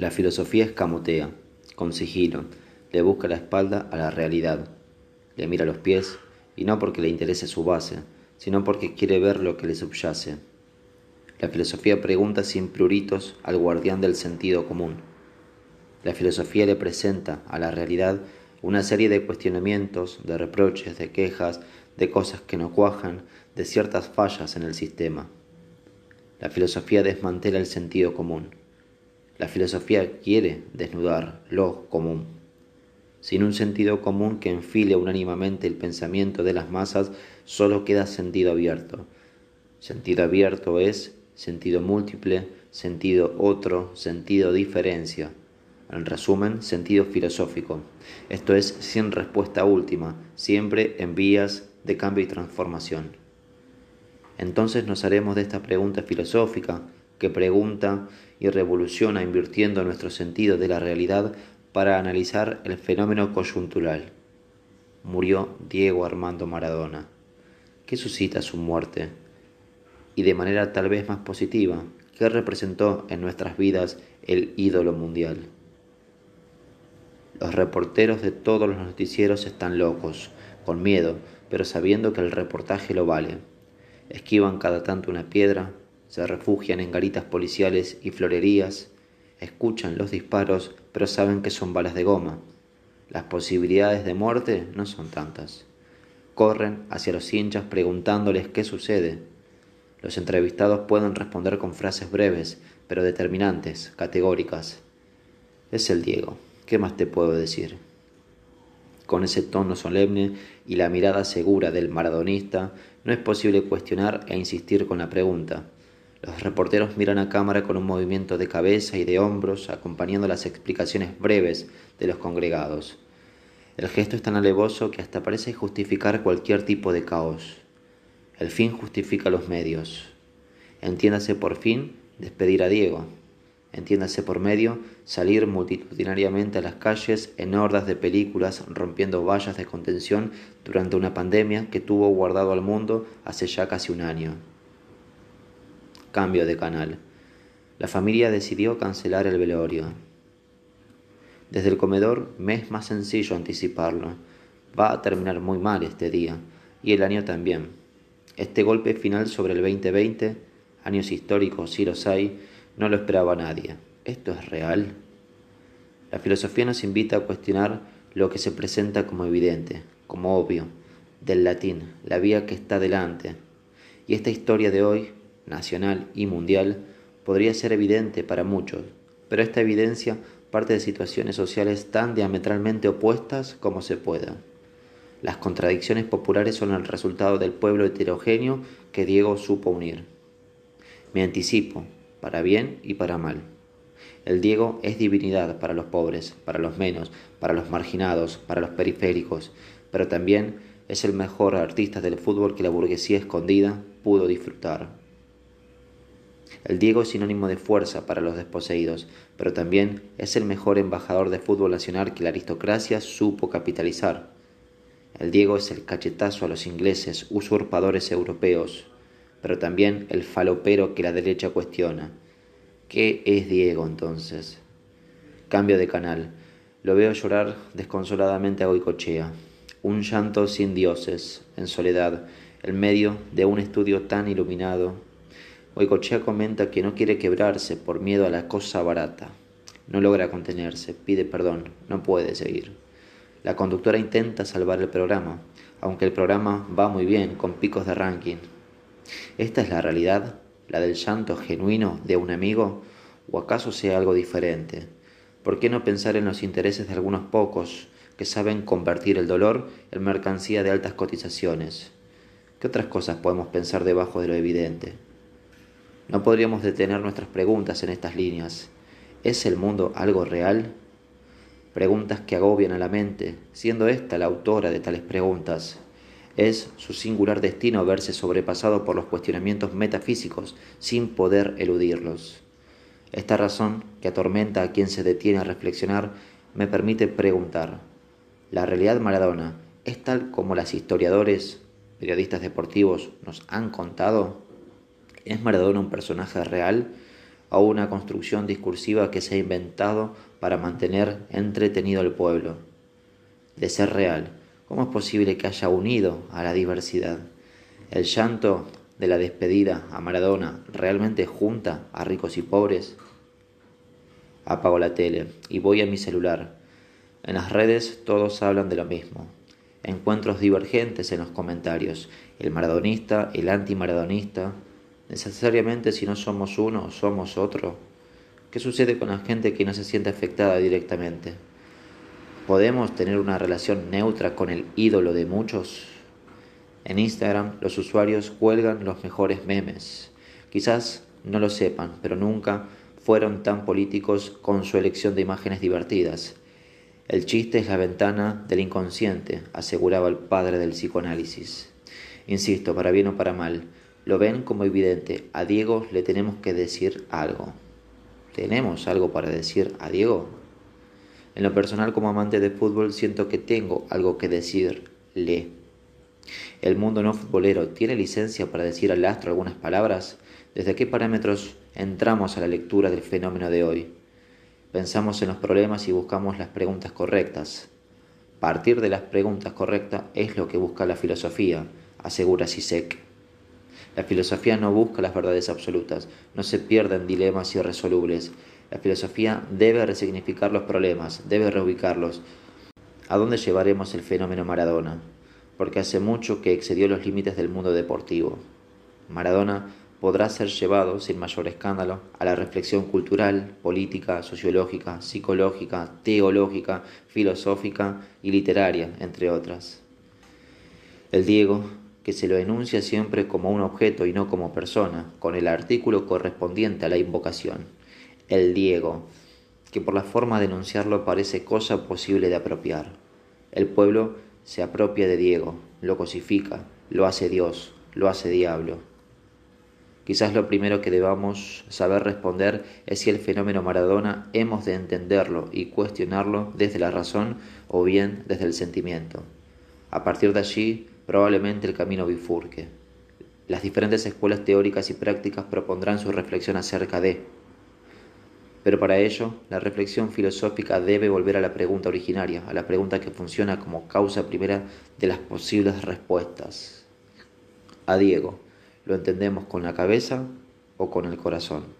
La filosofía escamotea, con sigilo, le busca la espalda a la realidad, le mira los pies, y no porque le interese su base, sino porque quiere ver lo que le subyace. La filosofía pregunta sin pruritos al guardián del sentido común. La filosofía le presenta a la realidad una serie de cuestionamientos, de reproches, de quejas, de cosas que no cuajan, de ciertas fallas en el sistema. La filosofía desmantela el sentido común. La filosofía quiere desnudar lo común. Sin un sentido común que enfile unánimamente el pensamiento de las masas, solo queda sentido abierto. Sentido abierto es sentido múltiple, sentido otro, sentido diferencia. En resumen, sentido filosófico. Esto es sin respuesta última, siempre en vías de cambio y transformación. Entonces nos haremos de esta pregunta filosófica que pregunta y revoluciona invirtiendo nuestro sentido de la realidad para analizar el fenómeno coyuntural. Murió Diego Armando Maradona. ¿Qué suscita su muerte? Y de manera tal vez más positiva, ¿qué representó en nuestras vidas el ídolo mundial? Los reporteros de todos los noticieros están locos, con miedo, pero sabiendo que el reportaje lo vale. Esquivan cada tanto una piedra, se refugian en garitas policiales y florerías, escuchan los disparos, pero saben que son balas de goma. Las posibilidades de muerte no son tantas. Corren hacia los hinchas preguntándoles qué sucede. Los entrevistados pueden responder con frases breves, pero determinantes, categóricas. Es el Diego. ¿Qué más te puedo decir? Con ese tono solemne y la mirada segura del maradonista, no es posible cuestionar e insistir con la pregunta. Los reporteros miran a cámara con un movimiento de cabeza y de hombros, acompañando las explicaciones breves de los congregados. El gesto es tan alevoso que hasta parece justificar cualquier tipo de caos. El fin justifica los medios. Entiéndase por fin despedir a Diego. Entiéndase por medio salir multitudinariamente a las calles en hordas de películas rompiendo vallas de contención durante una pandemia que tuvo guardado al mundo hace ya casi un año. Cambio de canal. La familia decidió cancelar el velorio. Desde el comedor me es más sencillo anticiparlo. Va a terminar muy mal este día, y el año también. Este golpe final sobre el 2020, años históricos si los hay, no lo esperaba nadie. ¿Esto es real? La filosofía nos invita a cuestionar lo que se presenta como evidente, como obvio, del latín, la vía que está delante. Y esta historia de hoy nacional y mundial, podría ser evidente para muchos, pero esta evidencia parte de situaciones sociales tan diametralmente opuestas como se pueda. Las contradicciones populares son el resultado del pueblo heterogéneo que Diego supo unir. Me anticipo, para bien y para mal. El Diego es divinidad para los pobres, para los menos, para los marginados, para los periféricos, pero también es el mejor artista del fútbol que la burguesía escondida pudo disfrutar. El Diego es sinónimo de fuerza para los desposeídos, pero también es el mejor embajador de fútbol nacional que la aristocracia supo capitalizar. El Diego es el cachetazo a los ingleses, usurpadores europeos, pero también el falopero que la derecha cuestiona. ¿Qué es Diego entonces? Cambio de canal. Lo veo llorar desconsoladamente a Goicochea. Un llanto sin dioses, en soledad, en medio de un estudio tan iluminado, Oicochea comenta que no quiere quebrarse por miedo a la cosa barata. No logra contenerse, pide perdón, no puede seguir. La conductora intenta salvar el programa, aunque el programa va muy bien, con picos de ranking. ¿Esta es la realidad? ¿La del llanto genuino de un amigo? ¿O acaso sea algo diferente? ¿Por qué no pensar en los intereses de algunos pocos que saben convertir el dolor en mercancía de altas cotizaciones? ¿Qué otras cosas podemos pensar debajo de lo evidente? No podríamos detener nuestras preguntas en estas líneas. ¿Es el mundo algo real? Preguntas que agobian a la mente, siendo esta la autora de tales preguntas. Es su singular destino verse sobrepasado por los cuestionamientos metafísicos sin poder eludirlos. Esta razón, que atormenta a quien se detiene a reflexionar, me permite preguntar, ¿la realidad Maradona es tal como las historiadores, periodistas deportivos nos han contado? ¿Es Maradona un personaje real a una construcción discursiva que se ha inventado para mantener entretenido al pueblo. De ser real, ¿cómo es posible que haya unido a la diversidad? El llanto de la despedida a Maradona realmente junta a ricos y pobres? Apago la tele y voy a mi celular. En las redes todos hablan de lo mismo. Encuentros divergentes en los comentarios. El maradonista, el antimaradonista. Necesariamente si no somos uno, somos otro. ¿Qué sucede con la gente que no se siente afectada directamente? ¿Podemos tener una relación neutra con el ídolo de muchos? En Instagram los usuarios cuelgan los mejores memes. Quizás no lo sepan, pero nunca fueron tan políticos con su elección de imágenes divertidas. El chiste es la ventana del inconsciente, aseguraba el padre del psicoanálisis. Insisto, para bien o para mal, lo ven como evidente. A Diego le tenemos que decir algo. ¿Tenemos algo para decir a Diego? En lo personal, como amante de fútbol, siento que tengo algo que decirle. ¿El mundo no futbolero tiene licencia para decir al astro algunas palabras? ¿Desde qué parámetros entramos a la lectura del fenómeno de hoy? Pensamos en los problemas y buscamos las preguntas correctas. Partir de las preguntas correctas es lo que busca la filosofía, asegura Sisek. La filosofía no busca las verdades absolutas, no se pierde en dilemas irresolubles. La filosofía debe resignificar los problemas, debe reubicarlos. ¿A dónde llevaremos el fenómeno Maradona? Porque hace mucho que excedió los límites del mundo deportivo. Maradona podrá ser llevado sin mayor escándalo a la reflexión cultural, política, sociológica, psicológica, teológica, filosófica y literaria, entre otras. El Diego, que se lo enuncia siempre como un objeto y no como persona, con el artículo correspondiente a la invocación. El Diego, que por la forma de enunciarlo parece cosa posible de apropiar. El pueblo se apropia de Diego, lo cosifica, lo hace Dios, lo hace diablo Quizás lo primero que debamos saber responder es si el fenómeno Maradona hemos de entenderlo y cuestionarlo desde la razón o bien desde el sentimiento. A partir de allí, probablemente el camino bifurque. Las diferentes escuelas teóricas y prácticas propondrán su reflexión acerca de. Pero para ello, la reflexión filosófica debe volver a la pregunta originaria, a la pregunta que funciona como causa primera de las posibles respuestas. A Diego. ¿Lo entendemos con la cabeza o con el corazón?